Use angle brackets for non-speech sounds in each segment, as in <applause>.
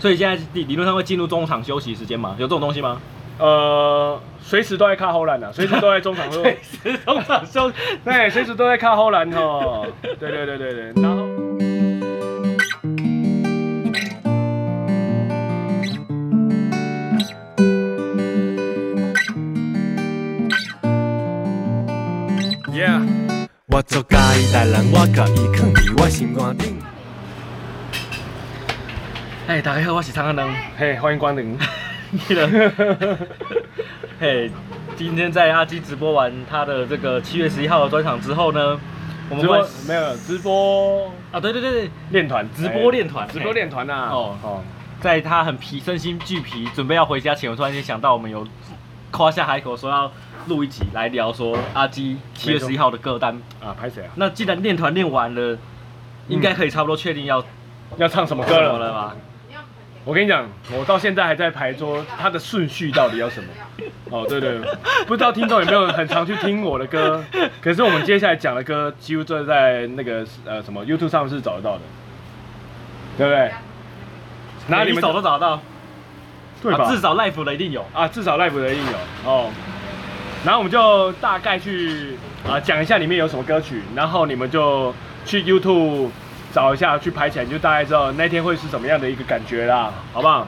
所以现在理理论上会进入中场休息时间吗？有这种东西吗？呃，随时都在看后栏的，随时都在中场休，<laughs> 随时中场休，对，随时都在看后栏哦。对对对对对，然后。Yeah，我做家己代人，我甲伊囥伫我心肝顶。哎，大家好，我是苍阿能。嘿，欢迎光临。<laughs> <laughs> 嘿，hey, 今天在阿基直播完他的这个七月十一号的专场之后呢，我们会没有直播啊？对对对对，练团，直播练团，直播练团呐。哦哦，在他很疲，身心俱疲，准备要回家前，我突然间想到，我们有夸下海口说要录一集来聊说阿基七月十一号的歌单啊，拍谁啊？那既然练团练完了，应该可以差不多确定要、嗯、要唱什么歌了，了吧？我跟你讲，我到现在还在排桌它的顺序到底要什么。哦，对对，不知道听众有没有很常去听我的歌？可是我们接下来讲的歌，几乎都在那个呃什么 YouTube 上是找得到的，对不对？哪里找都找得到，对吧？至少 Live 的一定有啊，至少 Live 的一定有哦。然后我们就大概去啊讲一下里面有什么歌曲，然后你们就去 YouTube。找一下去拍起来，你就大概知道那天会是什么样的一个感觉啦，好不好？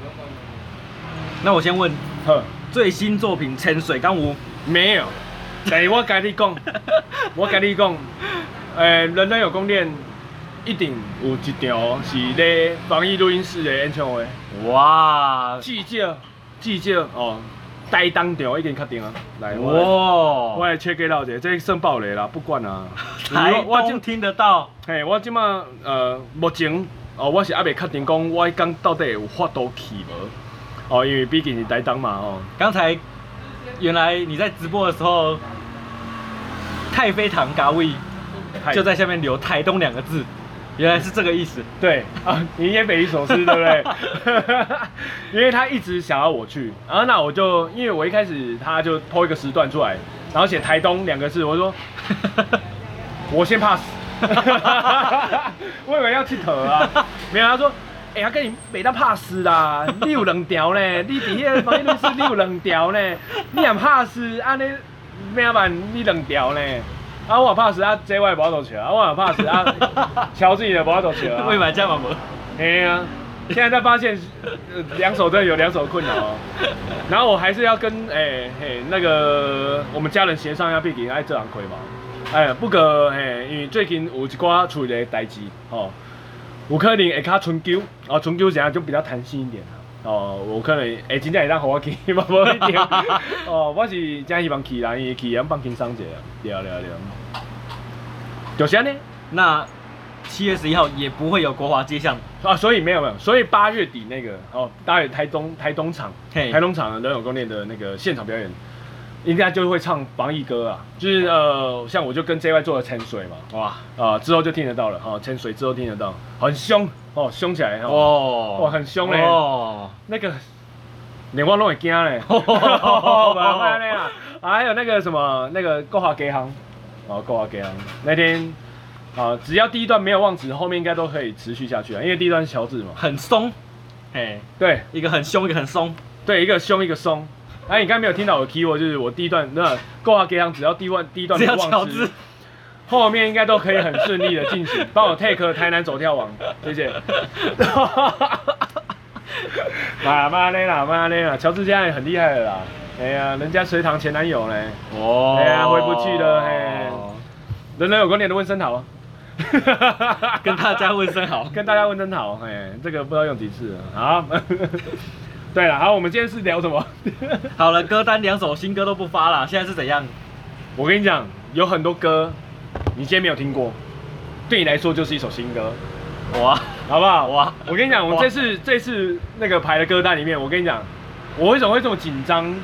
那我先问，呵，最新作品《潜水敢有》没有？等于我跟你讲，我跟你讲，<laughs> 诶、欸，人人有宫殿一定有一条是咧防疫录音室的演唱会。哇，至少至少哦。台东场已经确定了，来，哇，我来切给老者，这算暴雷啦，不管啊。<laughs> 台东听得到，嘿，我即马呃目前哦，我是还未确定讲我迄天到底有法度去无？哦，因为毕竟是台东嘛哦。刚才原来你在直播的时候，太妃糖咖位就在下面留台东两个字。原来是这个意思，对啊，你也匪夷所思，对不对？<laughs> 因为他一直想要我去，然后那我就，因为我一开始他就拖一个时段出来，然后写台东两个字，我说 <laughs> 我先 pass，我以为要去投啊，没有，他说，哎、欸，他跟你没得 pass 啦，你有两条呢，你底下防疫录音室你有两条呢，你也 pass，安尼咩办？你两条呢？啊，我怕死啊！J Y 不要走球啊！我怕死啊！乔 <laughs> 自己的不要走球啊！未买加码膜。哎呀，现在才发现，两手真的有两手困扰哦。然后我还是要跟哎嘿、那个我们家人协商一下，毕竟爱这行亏嘛。哎，不过嘿，因为最近有一寡处理的代志哦，有可能会较春秋哦，春秋这样就比较弹性一点啊哦，有可能会，真正会当和我去，嘛 <laughs> 无一定。哦，我是真希望去啦，因为去也放轻松一下，聊聊聊。就是安尼，那七月十一号也不会有国华街巷。啊，所以没有没有，所以八月底那个哦，八月台东台东场，台东场人有宫殿的那个现场表演，应该就会唱防疫歌啊，就是呃，像我就跟 JY 做了潜水嘛，哇。啊、呃，之后就听得到了哈，潜水之后听得到，很凶哦，凶起来哦，哇，很凶嘞，哦，那个连我都会惊嘞，<laughs> <laughs> 哦，还有那个什么那个国华街巷。哦，够啊，给啊！那天啊，只要第一段没有忘词，后面应该都可以持续下去啊，因为第一段是乔治嘛，很松，哎，对，一个很凶，一个很松，对，一个凶，一个松。哎、啊，你刚才没有听到我的 keyword，就是我第一段那够啊，给啊！只要第一段第一段没有忘词，后面应该都可以很顺利的进行。帮我 take 台南走跳王，谢谢。<laughs> 妈妈嘞啦，妈嘞啦，乔治现在很厉害了啦。哎呀，人家隋唐前男友嘞？哦，哎呀，回不去了嘿。人人有宫殿的问声好，<laughs> 跟大家问声好，<laughs> 跟大家问声好。哎，这个不知道用几次了。好，<laughs> 对了，好，我们今天是聊什么？好了，歌单两首新歌都不发了，现在是怎样？我跟你讲，有很多歌你今天没有听过，对你来说就是一首新歌。哇，好不好？哇，我跟你讲，我这次这次那个排的歌单里面，我跟你讲，我为什么会这么紧张？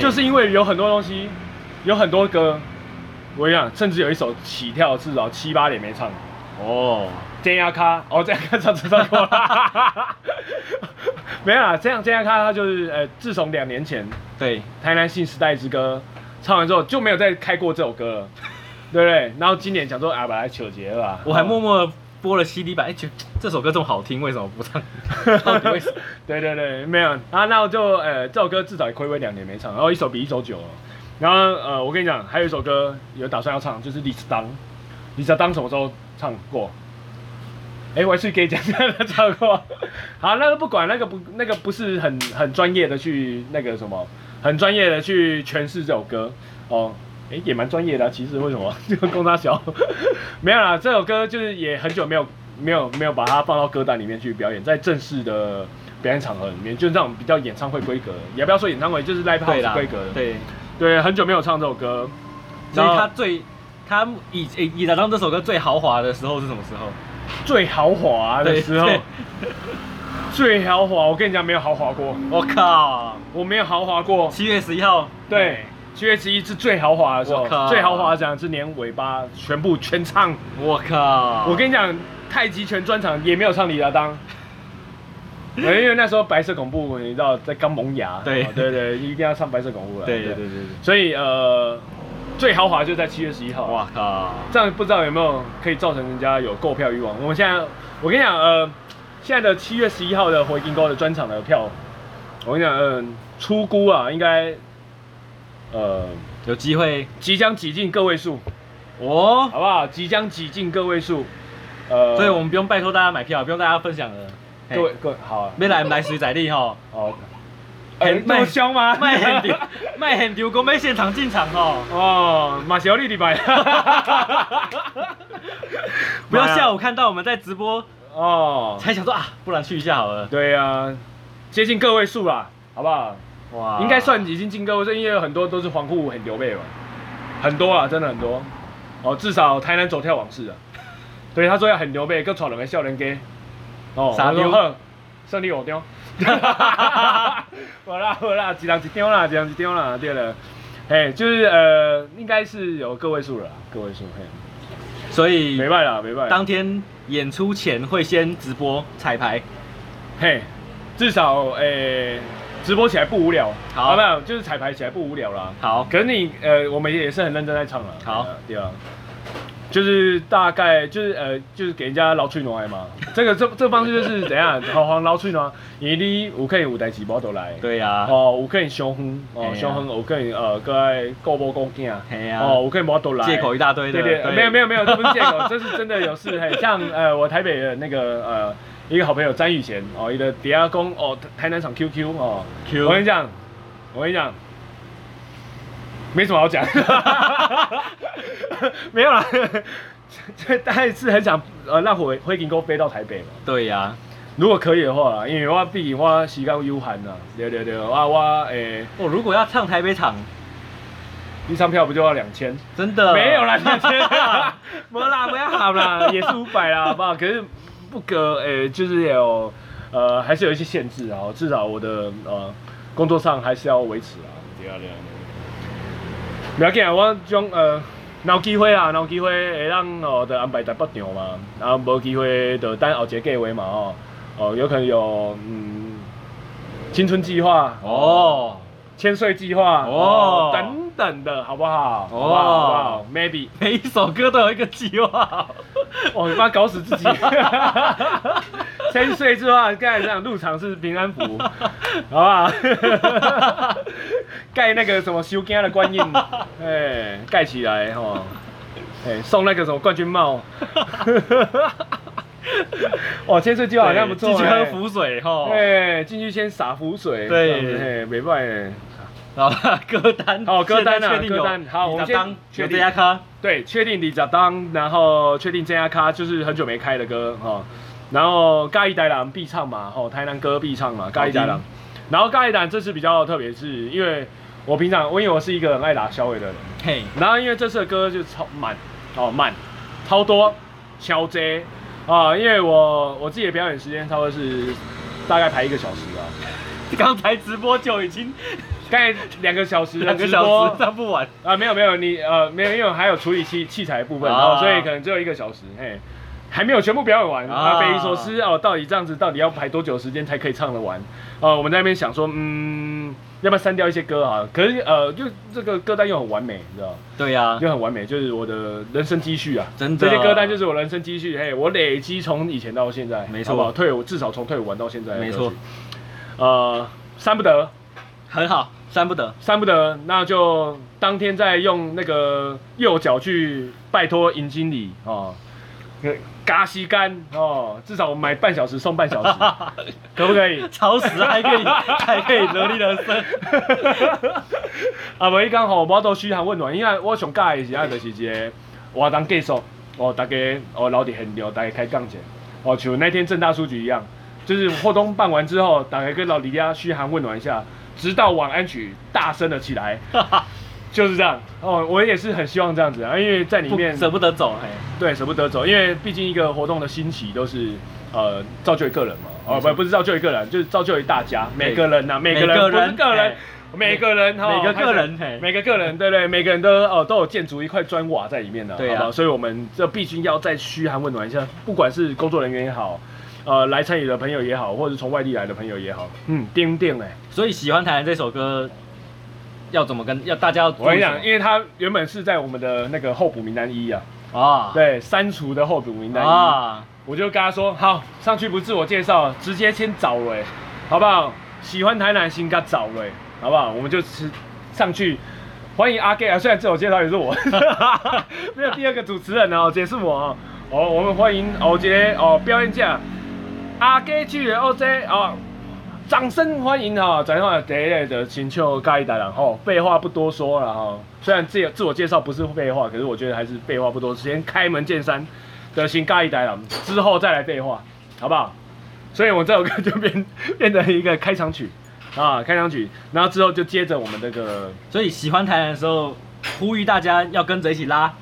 就是因为有很多东西，有很多歌，我跟你讲，甚至有一首起跳至少七八年没唱。哦，尖牙咖，哦，这样咖唱唱过了。<laughs> 没有啦，这样这样咖他就是，呃，自从两年前对台南新时代之歌唱完之后，就没有再开过这首歌了，<laughs> 对不对？然后今年想说啊，把它求结了吧。我还默默播了 CD 版，哎，觉得这首歌这么好听，为什么不唱？<laughs> 对对对，没有啊，那我就呃，这首歌至少也亏违两年没唱，然后一首比一首久了。然后呃，我跟你讲，还有一首歌有打算要唱，就是李斯当，李斯当什么时候唱过？哎，我还是可以讲的唱过。<laughs> 好，那个不管，那个不那个不是很很专业的去那个什么，很专业的去诠释这首歌哦。哎，也蛮专业的啊，其实为什么 <laughs> 这个公差小？没有啦，这首歌就是也很久没有没有没有把它放到歌单里面去表演，在正式的表演场合里面，就是这种比较演唱会规格，也不要说演唱会，就是 live house 规格的。对对，很久没有唱这首歌。所以他最他以以以当这首歌最豪华的时候是什么时候？最豪华的时候。最豪华，我跟你讲，没有豪华过。我靠，我没有豪华过。七月十一号，对。七月十一是最豪华的时候，最豪华的讲是连尾巴全部全唱。我靠！我跟你讲，太极拳专场也没有唱李亚当，<laughs> 因为那时候白色恐怖你知道在刚萌芽。对对对，一定要唱白色恐怖了。对对对对。所以呃，最豪华就在七月十一号。哇靠！这样不知道有没有可以造成人家有购票欲望？我们现在，我跟你讲，呃，现在的七月十一号的回金沟的专场的票，我跟你讲，嗯，出估啊，应该。呃，有机会即将挤进个位数，哦，好不好？即将挤进个位数，呃，所以我们不用拜托大家买票，不用大家分享了。各位各位好啊，没来来水仔力哈，哦，很卖香吗？卖很丢，<laughs> 卖很丢，我们现场进场哦。哦，马小丽礼拜，<laughs> 不要下午看到我们在直播哦，才想说啊，不然去一下好了。对呀，接近个位数啦，好不好？哇，应该算已经进个位数，因为有很多都是黄户很牛背嘛，很多啊，真的很多。哦，至少台南走跳往事啊，对，他说要很牛背，跟闯两个笑人给。哦，啥牛贺，胜利我丢。哈哈哈哈哈！好啦好啦，一人一张啦，一人一张啦，对了。哎，就是呃，应该是有个位数了，个位数嘿。所以没办法，没办法。当天演出前会先直播彩排，嘿，至少诶。直播起来不无聊，好，没有，就是彩排起来不无聊啦。好，可是你呃，我们也是很认真在唱了。好，对啊，就是大概就是呃，就是给人家捞吹暖嘛。这个这这方式就是怎样，<laughs> 好好捞吹暖，你你我可以舞台直播都来。对呀。哦，我可以相哼，哦，相哼，我可以呃，各位购物购件。哦，我可以摩都来。借口一大堆。对对，没有没有没有，这不是借口，这是真的有事。嘿像呃，我台北的那个呃。一个好朋友詹宇贤哦，一个底下公哦，台南场 QQ 哦，Q，我跟你讲，我跟你讲，没什么好讲，<laughs> 没有啦，这 <laughs> 但是很想呃让回回金沟飞到台北嘛？对呀、啊，如果可以的话，因为我毕竟我时间有限呐，对对对，我我诶，我、哦、如果要唱台北场，一张票不就要两千？真的？没有啦，两千，<laughs> 没啦，不要好啦，也是五百啦，好不好？可是。不隔诶、就是有呃，还是有一些限制啊。至少我的呃工作上还是要维持啊。对啊对啊。不要紧啊，我将呃，有机会啊，有机会会让哦，的安排在北场嘛。然后无机会就等后一个计划嘛哦。哦，有可能有嗯，青春计划哦。千岁计划哦，等等的好不好？哦，好不好？Maybe 每一首歌都有一个计划，<laughs> 哦，你不要搞死自己。<laughs> 千岁计划盖这样入场是平安符，<laughs> 好不好？盖那个什么修家的观音，哎，盖起来哈，哎，送那个什么冠军帽。哦，千岁计划好像不错，进去喝浮水哈，哎，进去先洒浮水，对，没办法。好，歌单，好歌单啊，歌单，好，我们先确定。咖，对，确定李泽当，然后确定真亚咖，就是很久没开的歌哈，然后嘉义台人必唱嘛，吼，台南歌必唱嘛，嘉义台人，然后嘉义台人这次比较特别，是因为我平常，我因为我是一个很爱打小尾的人，嘿，然后因为这次的歌就超慢，哦慢，超多，超 J，啊，因为我我自己的表演时间差不多是大概排一个小时啊，<laughs> 刚才直播就已经。刚才两个小时，两个小时唱不完啊！没有没有，你呃没有，因为还有处理器器材部分，然后所以可能只有一个小时，嘿，还没有全部表演完啊，匪夷所思哦，到底这样子到底要排多久时间才可以唱得完？呃，我们在那边想说，嗯。要不要删掉一些歌啊？可是呃，就这个歌单又很完美，你知道？对呀、啊，就很完美，就是我的人生积蓄啊！真的，这些歌单就是我人生积蓄。嘿，我累积从以前到现在，没错，退伍至少从退伍玩到现在，没错。呃，删不得，很好，三不得，三不得，那就当天再用那个右脚去拜托尹经理哦。嘎西干哦，至少我买半小时送半小时，<laughs> 可不可以？超时还可以，<laughs> 还可以努力的升。啊，无伊讲吼，我都嘘寒问暖，因为我想介的是啊，就是一个活动结束，哦，大家哦留伫现场，大家开杠起，哦，像那天正大书局一样，就是活动办完之后，大家跟老李家嘘寒问暖一下，直到晚安曲大声了起来。<laughs> 就是这样。哦，我也是很希望这样子啊，因为在里面舍不得走，嘿，对，舍不得走，因为毕竟一个活动的兴起都是呃造就一个人嘛，哦不不是造就一个人，就是造就一大家，每个人呐，每个人不是个人，每个人哈，每个个人，每个个人，对对，每个人都哦都有建筑一块砖瓦在里面的，对啊，所以我们这必须要再嘘寒问暖一下，不管是工作人员也好，呃来参与的朋友也好，或者是从外地来的朋友也好，嗯，叮叮哎，所以喜欢台南这首歌。要怎么跟要大家要？我跟你讲，因为他原本是在我们的那个候补名单一啊，啊，对，删除的候补名单一，啊，我就跟他说，好，上去不自我介绍，直接先找了，好不好？喜欢台南先给他找了，好不好？我们就吃上去，欢迎阿 Gay 啊，虽然自我介绍也是我，<laughs> 没有第二个主持人哦，也是我哦，哦，我们欢迎欧杰哦，表演家阿 Gay 去的欧杰哦。掌声欢迎哈！咱话第一个就请求嘉义大人吼，废话不多说了哈。虽然自自我介绍不是废话，可是我觉得还是废话不多，先开门见山的请嘉义大人，之后再来废话，好不好？所以我这首歌就变 <laughs> 变成一个开场曲啊，开场曲，然后之后就接着我们这个，所以喜欢台南的时候，呼吁大家要跟着一起拉，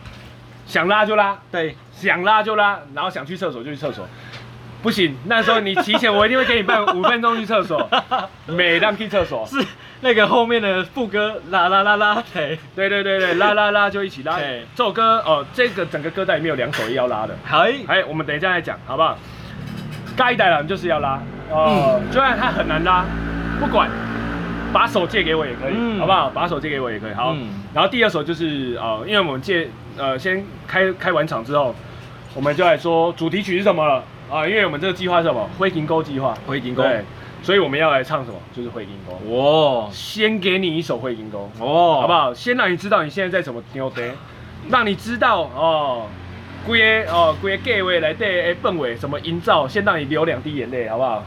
想拉就拉，对，想拉就拉，然后想去厕所就去厕所。不行，那时候你提前，我一定会给你办 <laughs> 五分钟去厕所，每当去厕所 <laughs> 是那个后面的副歌啦啦啦啦，对对对啦啦啦就一起拉。这首歌哦，这个整个歌单里面有两首要拉的，好，哎，我们等一下再讲，好不好？嘉义台人就是要拉哦，就算他很难拉，不管，把手借给我也可以，好不好？把手借给我也可以，好。然后第二首就是哦，因为我们借呃先开开完场之后，我们就来说主题曲是什么了。啊，因为我们这个计划是什么？灰金沟计划。灰金沟。对，所以我们要来唱什么？就是灰金沟。哇！先给你一首灰金沟。哦，好不好？先让你知道你现在在什么牛堆，让你知道哦，规个哦，规个计划来对氛围什么营造，先让你流两滴眼泪，好不好？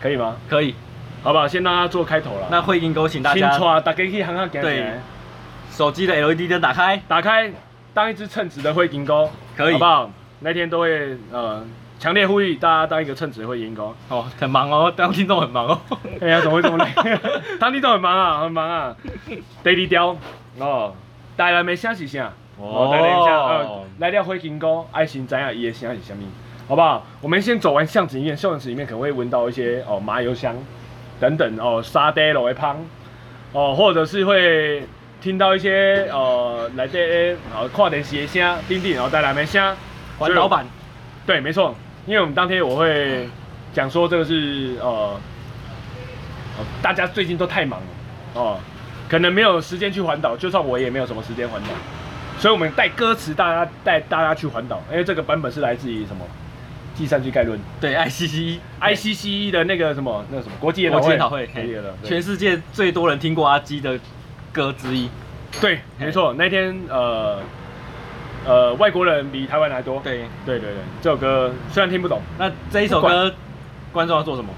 可以吗？可以，好不好？先让他做开头了。那灰金沟，请大家。请大家去行行行。对。手机的 LED 灯打开，打开，当一只称职的灰金沟，可以，好不好？那天都会呃。强烈呼吁大家当一个称职的灰金沟哦，很忙哦，当听众很忙哦。哎呀，怎么会这么累？<laughs> 当听众很忙啊，很忙啊。Daily 雕哦，带来没声是啥？哦，带来一下，呃，来掉灰金沟，爱心怎样？伊的声是啥物？好不好？我们先走完巷子里面，巷子里面可能会闻到一些哦麻油香等等哦沙爹肉的香哦，或者是会听到一些呃来电哦看电视的声，叮叮，然后带来没声？关老板，对，没错。因为我们当天我会讲说这个是呃，大家最近都太忙了哦，可能没有时间去环岛，就算我也没有什么时间环岛，所以我们带歌词，大家带大家去环岛。因为这个版本是来自于什么？计算机概论？对，ICCICCE 的那个什么，那个什么国际研讨会？讨会，全世界最多人听过阿基的歌之一。对，没错，那天呃。呃，外国人比台湾人还多。对，对对对，这首歌虽然听不懂，那这一首歌观众要做什么？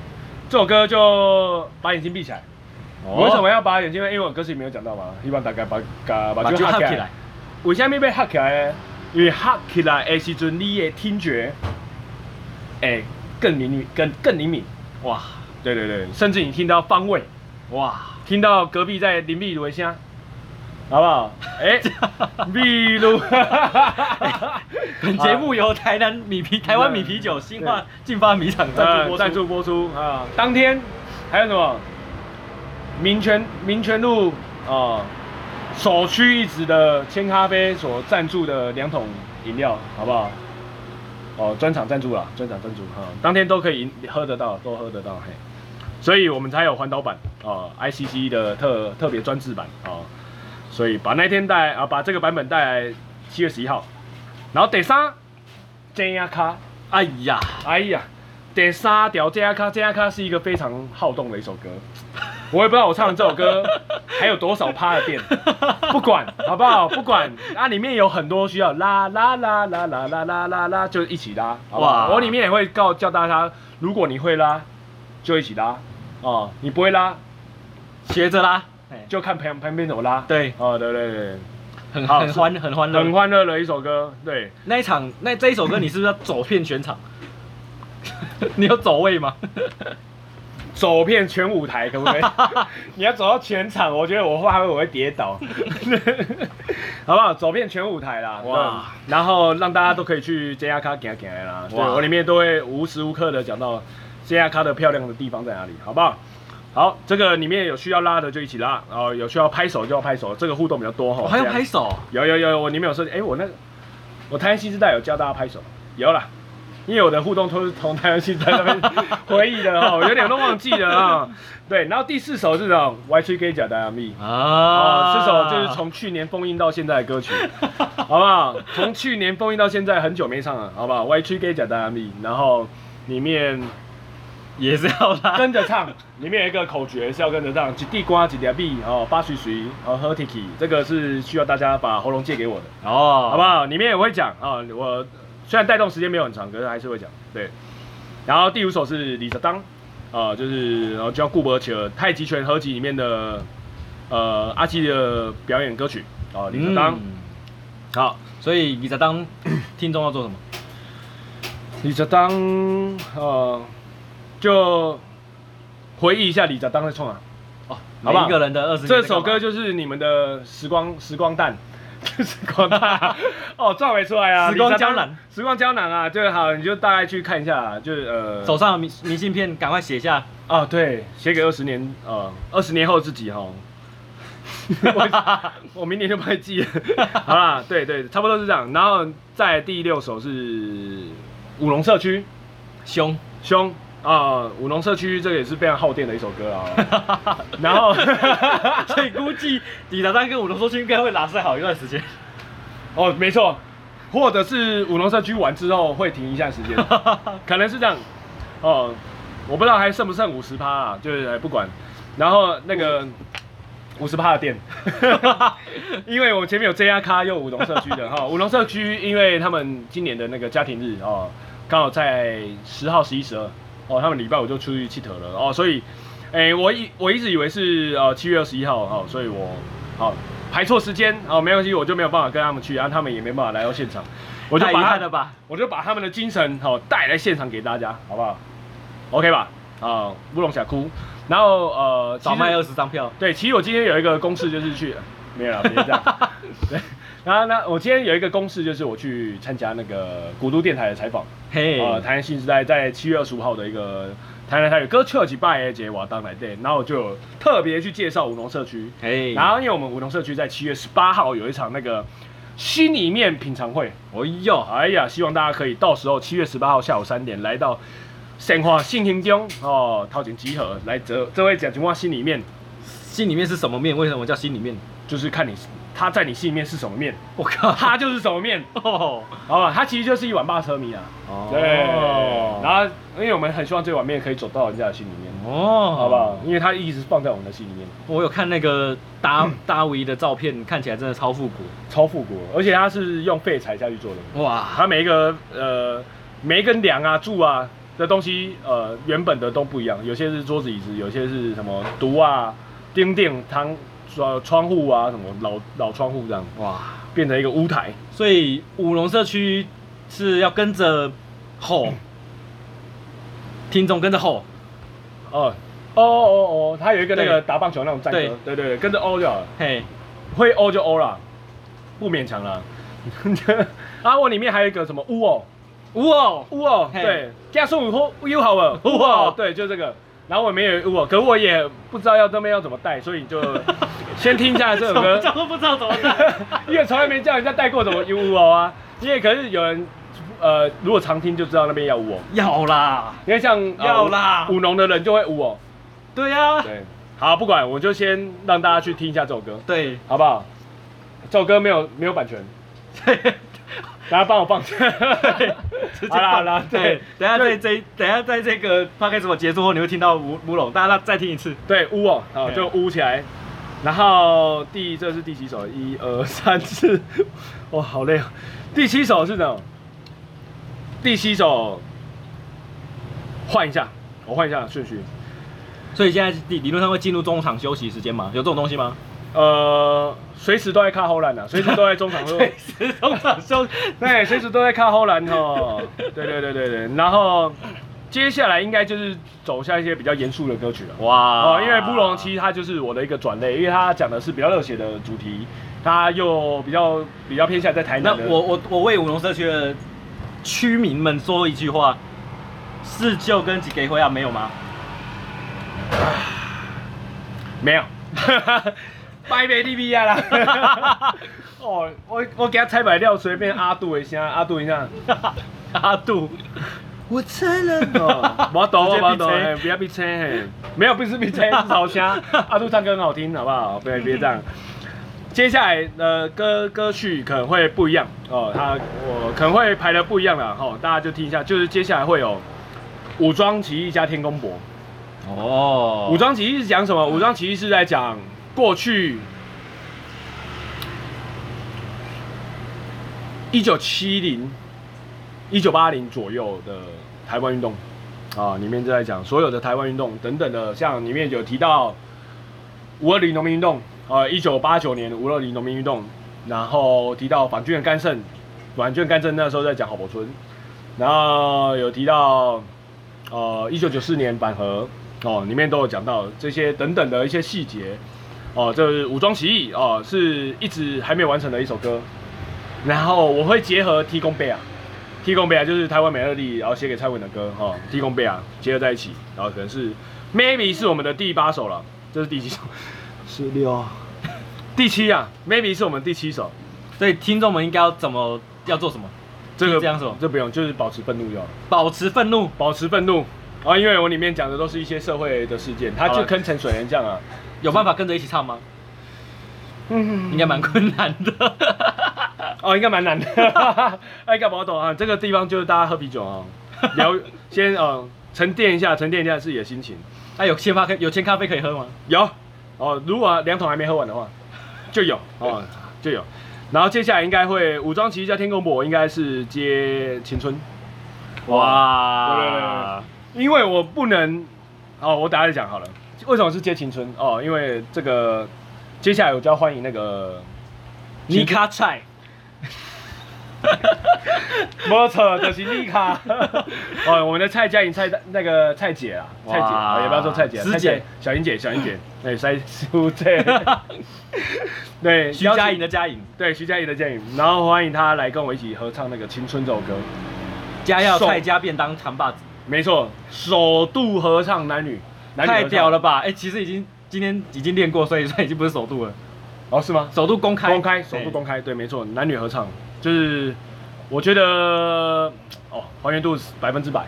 这首歌就把眼睛闭起来。为什么要把眼睛？因为我歌词里没有讲到嘛，希望大家把把把就合起来。为什么被合起来呢？因为合起来的时阵，你的听觉哎更灵敏，更更灵敏。哇，对对对，甚至你听到方位，哇，听到隔壁在林立如的声。好不好？<laughs> 哎、欸，秘鲁。本节目由台南米啤、台湾米啤酒、新化进发米厂赞助播出。播出啊！当天还有什么？民权民权路啊，首屈一指的千咖啡所赞助的两桶饮料，好不好？哦，专场赞助啦，专场赞助哈，当天都可以喝得到，都喝得到嘿，所以我们才有环岛版哦，ICC 的特特别专制版哦，所以把那天带啊，把这个版本带来七月十一号，然后第三，真亚卡，哎呀，哎呀，第三条真亚卡，真亚卡是一个非常好动的一首歌。我也不知道我唱的这首歌 <laughs> 还有多少趴的电，不管好不好？不管。啊，里面有很多需要拉拉拉拉拉拉拉拉拉，就一起拉，好不好？我里面也会告叫大家，如果你会拉，就一起拉。哦；你不会拉，学着拉，就看旁旁边怎么拉。对，哦，对对对，很很欢很欢乐，很欢乐的一首歌。对，那一场那这一首歌 <laughs> 你是不是要走遍全场？<laughs> 你有走位吗？<laughs> 走遍全舞台可不可以？你要走到全场，我觉得我怕会我会跌倒，好不好？走遍全舞台啦，哇！然后让大家都可以去 JR 卡行行啦，对，我里面都会无时无刻的讲到 JR 卡的漂亮的地方在哪里，好不好？好，这个里面有需要拉的就一起拉，然后有需要拍手就要拍手，这个互动比较多哈。还要拍手？有有有，我里面有设计，哎，我那个我台湾新时代有教大家拍手，有啦。因为我的互动都是从台湾新在那边回忆的哈，<laughs> 有点都忘记了啊。对，然后第四首是这种 Y2K 假 Diamond 啊，这首就是从去年封印到现在的歌曲，<laughs> 好不好？从去年封印到现在很久没唱了，好不好？Y2K 假 Diamond，然后里面也是要跟着唱，里面有一个口诀是要跟着唱，几地瓜几条币哦，八水水哦，喝 Tiki，这个是需要大家把喉咙借给我的哦，好不好？里面也会讲啊，我。虽然带动时间没有很长，可是还是会讲。对，然后第五首是李泽当，啊、呃，就是然后叫顾伯乔太极拳合集里面的呃阿基的表演歌曲啊，李泽当。嗯、好，所以李泽当听众要做什么？李泽当呃，就回忆一下李泽当时创啊，哦，好吧，每一个人的二十。这首歌就是你们的时光时光弹。时光蛋 <laughs> <laughs> 哦，撞没出来啊！时光胶囊，时光胶囊啊，就好，你就大概去看一下，就是呃，手上的明明信片，赶快写下哦，对，写给二十年呃，二十年后自己哈。<laughs> 我我明年就不会记了，好啦，对对，差不多是这样。然后在第六首是五龙社区，凶凶。啊，五龙社区这个也是非常耗电的一首歌啊。<laughs> 然后，<laughs> 所以估计抵达丹跟五龙社区应该会拉塞好一段时间。哦，没错，或者是五龙社区完之后会停一下时间，<laughs> 可能是这样。哦，我不知道还剩不剩五十趴啊，就是不管。然后那个五十趴的电，因为我前面有 JR 卡又五龙社区的哈，五龙社区因为他们今年的那个家庭日哦，刚好在十号、十一、十二。哦，他们礼拜五就出去气头了哦，所以，哎、欸，我一我一直以为是呃七月二十一号哦，所以我好排错时间哦，没关系，我就没有办法跟他们去，然、啊、后他们也没办法来到现场，我就把他的吧，我就把他们的精神好带来现场给大家，好不好？OK 吧？啊，乌龙峡谷，然后呃，少卖二十张票，对，其实我今天有一个公式就是去，没有了，别这样，<laughs> 对。然后呢，我今天有一个公事，就是我去参加那个古都电台的采访。嘿，呃，台湾新时代在七月二十五号的一个台南台语歌曲拜节，我要当来对，然后我就特别去介绍五龙社区。嘿，然后因为我们五龙社区在七月十八号有一场那个心里面品尝会。哦哟，哎呀，希望大家可以到时候七月十八号下午三点来到鲜花信厅中哦，掏钱集合来这这位讲情话心里面，心里面是什么面？为什么叫心里面？就是看你。他在你心里面是什么面？我靠，他就是什么面 <laughs> 哦，好吧，他其实就是一碗霸车米啊。哦，对，然后因为我们很希望这碗面可以走到人家的心里面哦，好不好？因为他一直放在我们的心里面。我有看那个大 <clears throat> 大维的照片，看起来真的超复古，超复古，而且他是用废材下去做的。哇，他每一个呃每一根梁啊柱啊的东西呃原本的都不一样，有些是桌子椅子，有些是什么毒啊钉钉汤。窗户啊，什么老老窗户这样，哇，变成一个屋台。所以五龙社区是要跟着吼，嗯、听众跟着吼，哦哦哦哦，他有一个那个打棒球那种战歌，对。对对，跟着哦就好了，嘿，会哦就哦了，不勉强了。<laughs> 啊，我里面还有一个什么乌哦，乌哦。乌哦，对，加速五后又好了，乌哦，对，就这个。然后我没有我，可我也不知道要这边要怎么带，所以就 <laughs> 先听一下这首歌。<laughs> 不知道怎么带，因为从来没叫人家带过什么 U 哦啊。因为可是有人呃，如果常听就知道那边要乌哦。要啦，因为像要啦，舞农的人就会舞哦。对呀。对。好，不管，我就先让大家去听一下这首歌。对，好不好？这首歌没有没有版权。<laughs> 大家帮我放。好啦好啦，对，等下在这等下在这个 podcast 我结束后，你会听到乌乌龙，大家再听一次。对，乌哦，好，就乌起来。然后第这是第几首？一二三四，哇，好累啊！第七首是什么？第七首换一下，我换一下顺序。所以现在理理论上会进入中场休息时间吗？有这种东西吗？呃，随时都在卡后栏的，随时都在中场。<laughs> 随时中场休，<laughs> 对，随时都在卡后栏哦。对对对对对，然后。接下来应该就是走向一些比较严肃的歌曲了。哇，哦，因为乌龙其实它就是我的一个转类，因为它讲的是比较热血的主题，它又比较比较偏向在台南。那我我我为五龙社区的区民们说一句话：四旧跟几给回啊？没有吗？没有。<laughs> 拜拜 T V 啊啦。<laughs> 哦，我我给他拆白料，随便阿杜一下，阿杜一下，<laughs> 阿杜。我猜了哦，<laughs> 我懂，我懂，不要被猜嘿，没有，不是被猜，是吵声。阿杜唱歌很好听，好不好？别别这样。接下来的歌歌曲可能会不一样哦，他我可能会排的不一样了哈，大家就听一下。就是接下来会有武装起义加天公博哦。武装起义是讲什么？武装起义是在讲过去一九七零。一九八零左右的台湾运动啊，里面就在讲所有的台湾运动等等的，像里面有提到五二零农民运动啊，一九八九年五二零农民运动，然后提到反军的干胜，反军干胜那时候在讲郝柏村，然后有提到呃一九九四年板河哦，里面都有讲到这些等等的一些细节哦，这是武装起义哦，是一直还没完成的一首歌，然后我会结合提供贝啊。提供贝啊，就是台湾美乐蒂，然后写给蔡文的歌哈。提供贝啊，结合在一起，然后可能是 maybe 是我们的第八首了，这是第几首？十六，第七啊，maybe 是我们第七首。所以听众们应该要怎么要做什么？这个这样说，这不用，就是保持愤怒就好。保持愤怒，保持愤怒啊！因为我里面讲的都是一些社会的事件，他就跟陈水人这样啊，有办法跟着一起唱吗？嗯，应该蛮困难的。哦，应该蛮难的。<laughs> 哎，干嘛我懂啊？这个地方就是大家喝啤酒啊，聊 <laughs> 先呃沉淀一下，沉淀一下自己的心情。哎，有鲜咖啡，有鲜咖啡可以喝吗？有。哦，如果两桶还没喝完的话，就有哦，就有。然后接下来应该会武装起义加天公伯，应该是接青春。哇。因为我不能，哦，我等下再讲好了。为什么是接青春？哦，因为这个接下来我就要欢迎那个尼卡菜。<laughs> 没错，就是丽卡。<laughs> 哦，我们的蔡佳莹，蔡那个蔡姐啊，蔡姐，也不要说蔡姐，师姐，小莹姐，小莹姐，对，<laughs> 蔡苏姐，对，徐佳莹的佳莹，对，徐佳莹的佳莹，然后欢迎她来跟我一起合唱那个《青春》这首歌。家要蔡家便当扛把子，没错，首度合唱男女，太屌了吧？哎，其实已经今天已经练过，所以说已经不是首度了。哦，是吗？首度公开，公开，首度公开，对，没错，男女合唱，就是我觉得哦，还原度百分之百，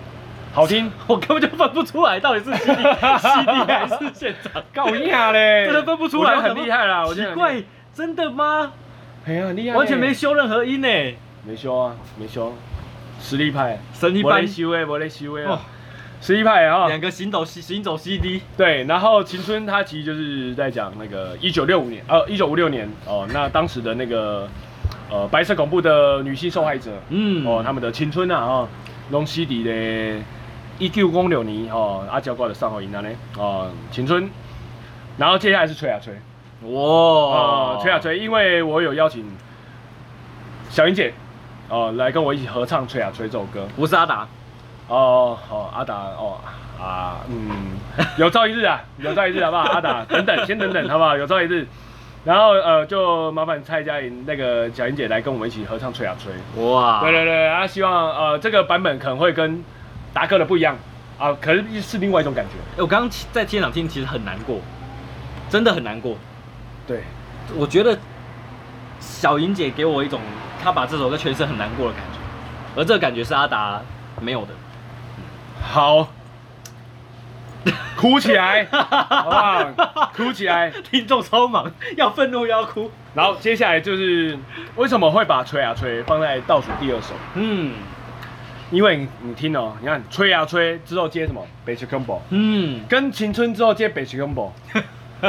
好听，<laughs> 我根本就分不出来到底是 CD <laughs> 还是现场，搞一下嘞，真的分不出来，很厉害啦，我奇怪，真的吗？哎呀，厉害，完全没修任何音呢，没修啊，没修，实力派，神力派，没修诶，没修诶。实力派啊，两个行走 C 行走 CD，对，然后青春它其实就是在讲那个一九六五年，呃，一九五六年哦，那当时的那个呃白色恐怖的女性受害者，嗯，哦，他们的青春啊，哦，拢死伫咧一九五六年哦，阿娇挂的上好音呢，哦，青春，然后接下来是吹啊吹，哇，哦，吹啊吹，因为我有邀请小英姐哦来跟我一起合唱吹啊吹这首歌，不是阿达。哦，好、哦，阿达，哦，啊，嗯，<laughs> 有朝一日啊，有朝一日，好不好？阿达，等等，先等等，好不好？有朝一日，然后呃，就麻烦蔡佳莹那个小英姐来跟我们一起合唱《吹啊吹》。哇，对对对，啊，希望呃这个版本可能会跟达哥的不一样啊，可是是另外一种感觉。欸、我刚刚在现场听，其实很难过，真的很难过。对，我觉得小英姐给我一种，她把这首歌诠释很难过的感觉。而这个感觉是阿达没有的。好，<laughs> 哭起来，好不好？哭起来，听众超忙，要愤怒又要哭。然后接下来就是为什么会把吹啊吹放在倒数第二首？嗯，因为你听哦，你看吹啊吹之后接什么？Basic Combo。嗯，跟青春之后接 Basic Combo。<laughs>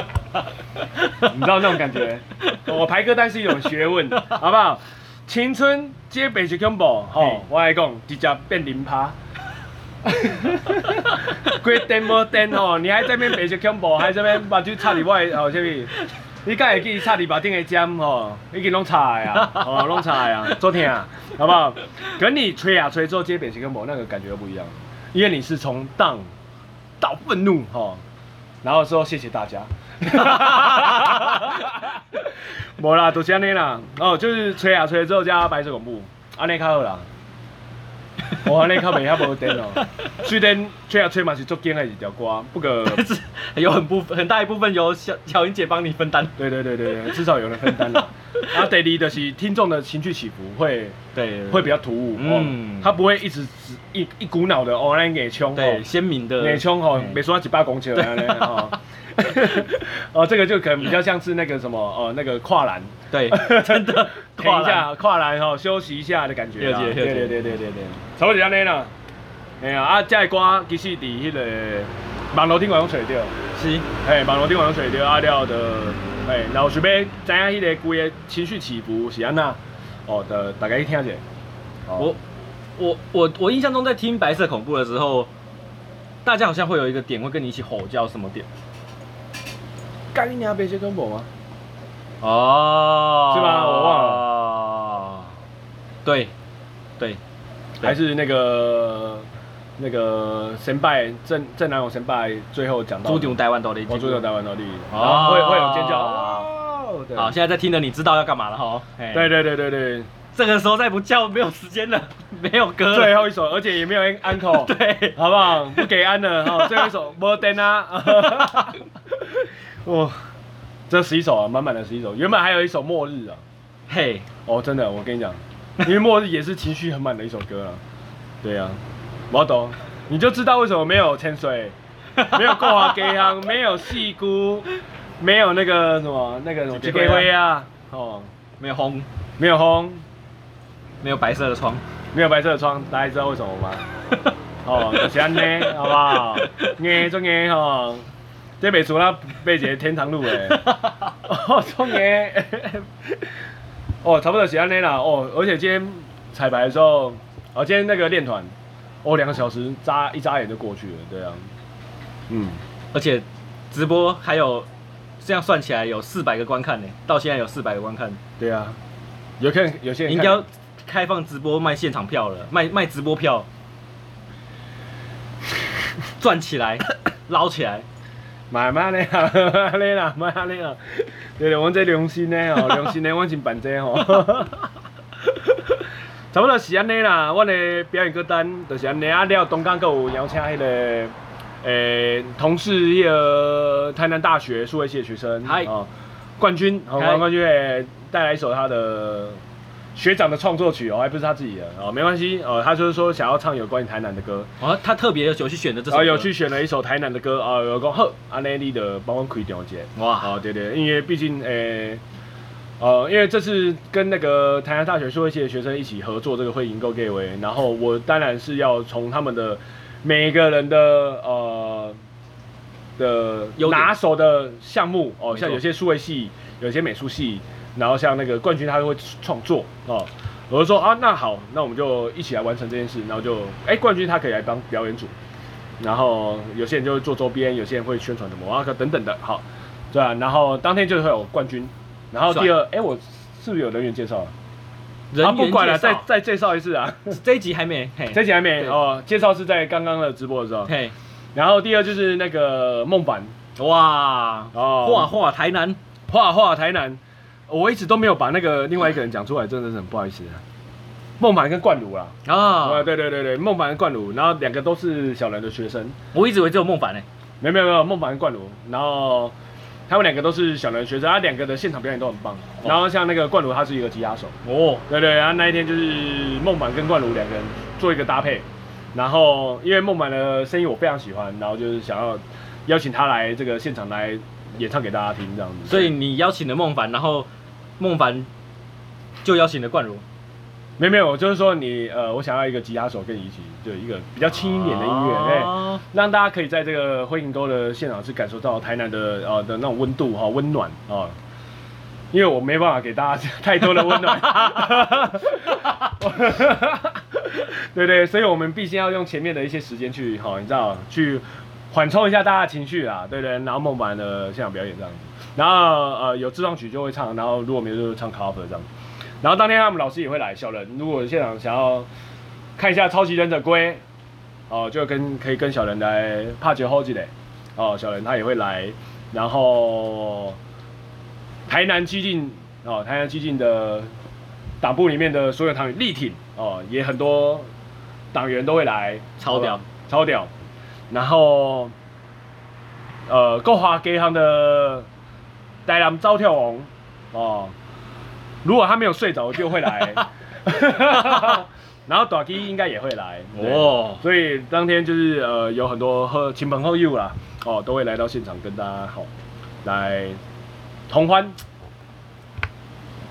你知道那种感觉？我排歌单是一种学问，好不好？青春接 Basic Combo，哦，我来讲，直接变零趴。规电无电吼，你还在那边 Basic Combo，还在那边把嘴插里外哦，这边。你敢会记插里把顶个针吼，已经拢插的啊，哦，<laughs> 拢插的啊，昨天啊，好不好？跟你吹啊吹之后接 Basic Combo 那个感觉又不一样，因为你是从 down 到愤怒吼，然后说谢谢大家。哈哈哈哈哈！无啦，就是安尼啦。哦，就是吹啊吹之后加白色恐怖，安尼较好啦。<laughs> 我安尼较袂遐无电哦。虽然吹啊吹嘛是足惊的一条歌，不过有很部很大一部分由小小英姐帮你分担。对对对对，至少有人分担了。然 <laughs> 后第二就是听众的情绪起伏会对会比较突兀，嗯，他不会一直一一股脑的哦来给冲，对，鲜明的给冲哦，别说几百公尺了哦。<laughs> 哦，这个就可能比较像是那个什么，哦，那个跨栏，对，<laughs> 真的，跨一下跨栏。哈，休息一下的感觉，对对对对对对对，差不多就这样啦。哎呀，啊，这个歌其实伫迄个网络顶上拢找得到，是，哎，网络顶上拢找得到阿廖的，哎，然后想要知影迄个规个情绪起伏是安那，哦的，大家去听一下。我我我我印象中在听白色恐怖的时候，大家好像会有一个点会跟你一起吼叫，什么点？干你娘，Basic Combo 吗？哦，是吗？我忘了。对，对，还是那个那个先辈郑郑南榕先拜最后讲到。主场台湾大利，主场台湾大利，哦，会会有尖叫。好，现在在听的你知道要干嘛了哈？对对对对对，这个时候再不叫没有时间了，<laughs> 没有歌。最后一首，而且也没有 uncle，。<laughs> 对，好不好？不给安了哈，<laughs> 最后一首没电啊。哇，这十一首啊，满满的十一首。原本还有一首《末日》啊，嘿，哦，真的，我跟你讲，因为《末日》也是情绪很满的一首歌啊。对啊，我懂，你就知道为什么没有潜水，没有过华给航，没有细菇，没有那个什么那个什么几 K 灰啊，哦，没有红，没有红，没有白色的窗，没有白色的窗，大家知道为什么吗？<laughs> 哦，就是安尼，好不好？硬做硬吼。这袂输啦，买一个天堂路诶。哦，终于，<laughs> 哦，差不多是安尼啦。哦，而且今天彩排的时候，哦，今天那个练团，哦，两个小时眨一眨眼就过去了，对啊。嗯，而且直播还有这样算起来有四百个观看呢，到现在有四百个观看。对啊，有看有些人应该要开放直播卖现场票了，卖卖直播票，<laughs> 赚起来，<laughs> 捞起来。买买嘞啊，<laughs> 安尼啦，买安尼啦，对对，阮这良心的吼，良心的，阮真办这吼。差不多是安尼啦，阮的表演歌单就是安尼啊。了，东港阁有邀请迄个诶，同是迄个台南大学数位系的学生，哦，冠军，好，冠军诶，带来一首他的。学长的创作曲哦，还不是他自己的哦，没关系哦，他就是说想要唱有关于台南的歌哦，他特别有去选的这首，哦，有去选了一首台南的歌啊，有个好阿内利的帮我开调节哇，哦对对，因为毕竟诶，呃，因为这次跟那个台南大学数位系的学生一起合作这个会赢够 gay 为，然后我当然是要从他们的每一个人的呃的拿手的项目哦，像有些数位系，有些美术系。然后像那个冠军，他会创作哦，我就说啊，那好，那我们就一起来完成这件事。然后就哎，冠军他可以来当表演组，然后有些人就会做周边，有些人会宣传什么啊等等的，好，对啊。然后当天就会有冠军，然后第二，哎，我是不是有人员介绍啊？人员介绍，不管了，再再介绍一次啊。这一集还没，这一集还没哦。介绍是在刚刚的直播的时候。嘿，然后第二就是那个孟凡，哇，哦，画画台南，画画台南。我一直都没有把那个另外一个人讲出来，真的是很不好意思啊。孟凡跟冠儒啦，啊，对对对对，孟凡跟冠儒，然后两个都是小人的学生。我一直以为只有孟凡呢，没有没有没有，孟凡跟冠儒，然后他们两个都是小人学生，他两个的现场表演都很棒。然后像那个冠儒，他是一个吉他手。哦，对对，然后那一天就是孟凡跟冠儒两个人做一个搭配。然后因为孟凡的声音我非常喜欢，然后就是想要邀请他来这个现场来演唱给大家听这样子。所以你邀请了孟凡，然后孟凡就邀请了冠如。没有没有，就是说你呃，我想要一个吉他手跟你一起，就一个比较轻一点的音乐，哎、啊，让大家可以在这个灰影沟的现场是感受到台南的呃的那种温度哈，温暖啊。因为我没办法给大家太多的温暖，<laughs> <laughs> <laughs> <laughs> 对对，所以我们必须要用前面的一些时间去哈，你知道，去缓冲一下大家的情绪啊，对对，然后梦版的现场表演这样子，然后呃有自创曲就会唱，然后如果没有就唱 cover 这样。然后当天他们老师也会来，小人如果现场想要看一下超级忍者龟，哦，就跟可以跟小人来帕杰后记的，哦，小人他也会来，然后台南激进哦，台南激进的党部里面的所有党员力挺哦，也很多党员都会来，超屌，超屌，然后呃，国华街上的台南招跳王哦。如果他没有睡着，就会来。<laughs> <laughs> 然后短基应该也会来哦，所以当天就是呃有很多和亲朋好友啦，哦都会来到现场跟大家好来同欢。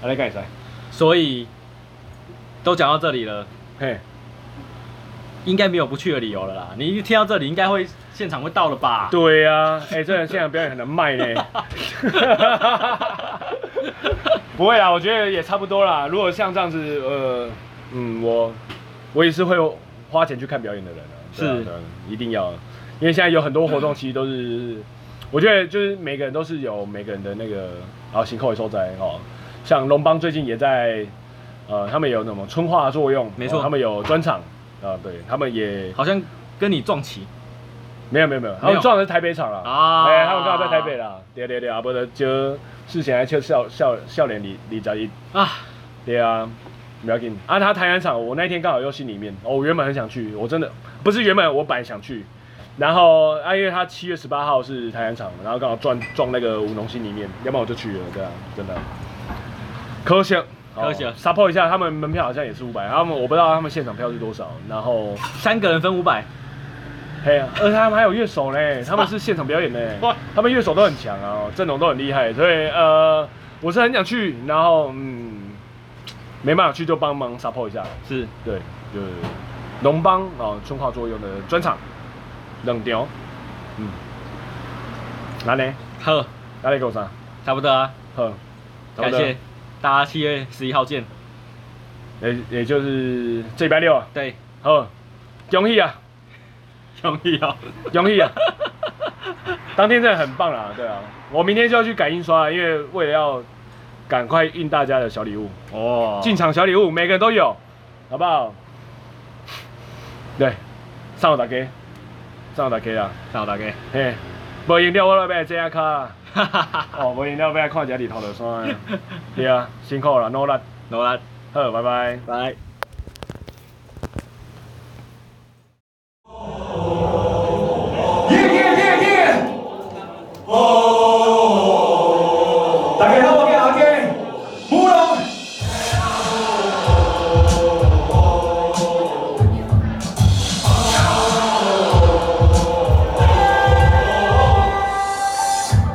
来干啥？所以都讲到这里了，嘿，应该没有不去的理由了啦。你一听到这里，应该会现场会到了吧？对呀、啊，哎、欸，这人现场表演很难卖呢。<laughs> 不会啊，我觉得也差不多啦。如果像这样子，呃，嗯，我我也是会花钱去看表演的人啊。是，啊、一定要，因为现在有很多活动，其实都是，我觉得就是每个人都是有每个人的那个，然后行扣也收在哦。像龙邦最近也在，呃，他们有什么春化作用，没错，他们有专场啊，对他们也好像跟你撞期，没有没有没有，他们撞的是台北场了啊，哎，他们刚好在台北啦，对对对啊，不得就。事前还笑笑笑笑脸李李佳一。啊，对啊，不要紧。啊。他台南场，我那天刚好又心里面，哦，我原本很想去，我真的不是原本我本来想去，然后啊，因为他七月十八号是台南场，然后刚好撞撞那个吴农心里面，要不然我就去了，对啊，真的。可惜，可惜啊，support 一下，他们门票好像也是五百，他们我不知道他们现场票是多少，然后三个人分五百。嘿，而且他们还有乐手呢，他们是现场表演呢，<laughs> 他们乐手都很强啊，阵容都很厉害，所以呃，我是很想去，然后嗯，没办法去就帮忙 support 一下，是。对，就是龙邦啊春化作用的专场，冷调，嗯，哪里？好，哪里给我上？差不多啊，好，感谢大家七月十一号见，也也就是这礼拜六啊，对，好，恭喜啊！容易啊，容易啊！当天真的很棒啦，对啊，我明天就要去改印刷了，因为为了要赶快印大家的小礼物。哦，进场小礼物每个人都有，好不好？对，上午打给，上午打给啊，上午打给，嘿，无饮料我来买这下卡，<laughs> 哦，无饮料要看一下日头落山，<laughs> 对啊，辛苦啦，努力，努力，好，拜拜，拜。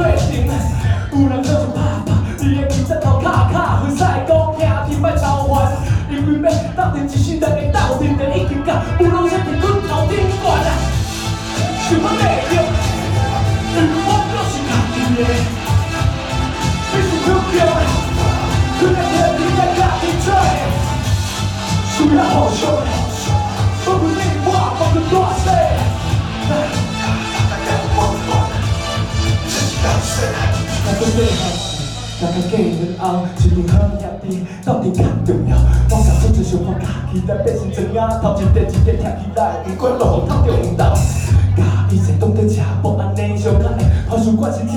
做阵的，有人当爸爸，一个骑只头卡卡，分公兄弟莫操烦，因为要斗阵一世人会斗阵的，已经甲有拢在伫阮头顶悬啊，想要袂着，因为我是家己的，必须去拼的，去甲天顶甲家己做的，需要。个月开始，那个月日后，心情好也低，到底较重要。我感觉就像我家己在变成怎样，头一块一块听起来，不管落雨透中，家己坐当在吃，无安尼上街，好像我是吃。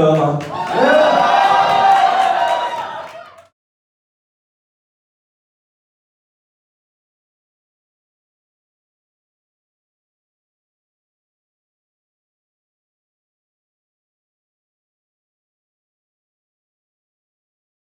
喝吗？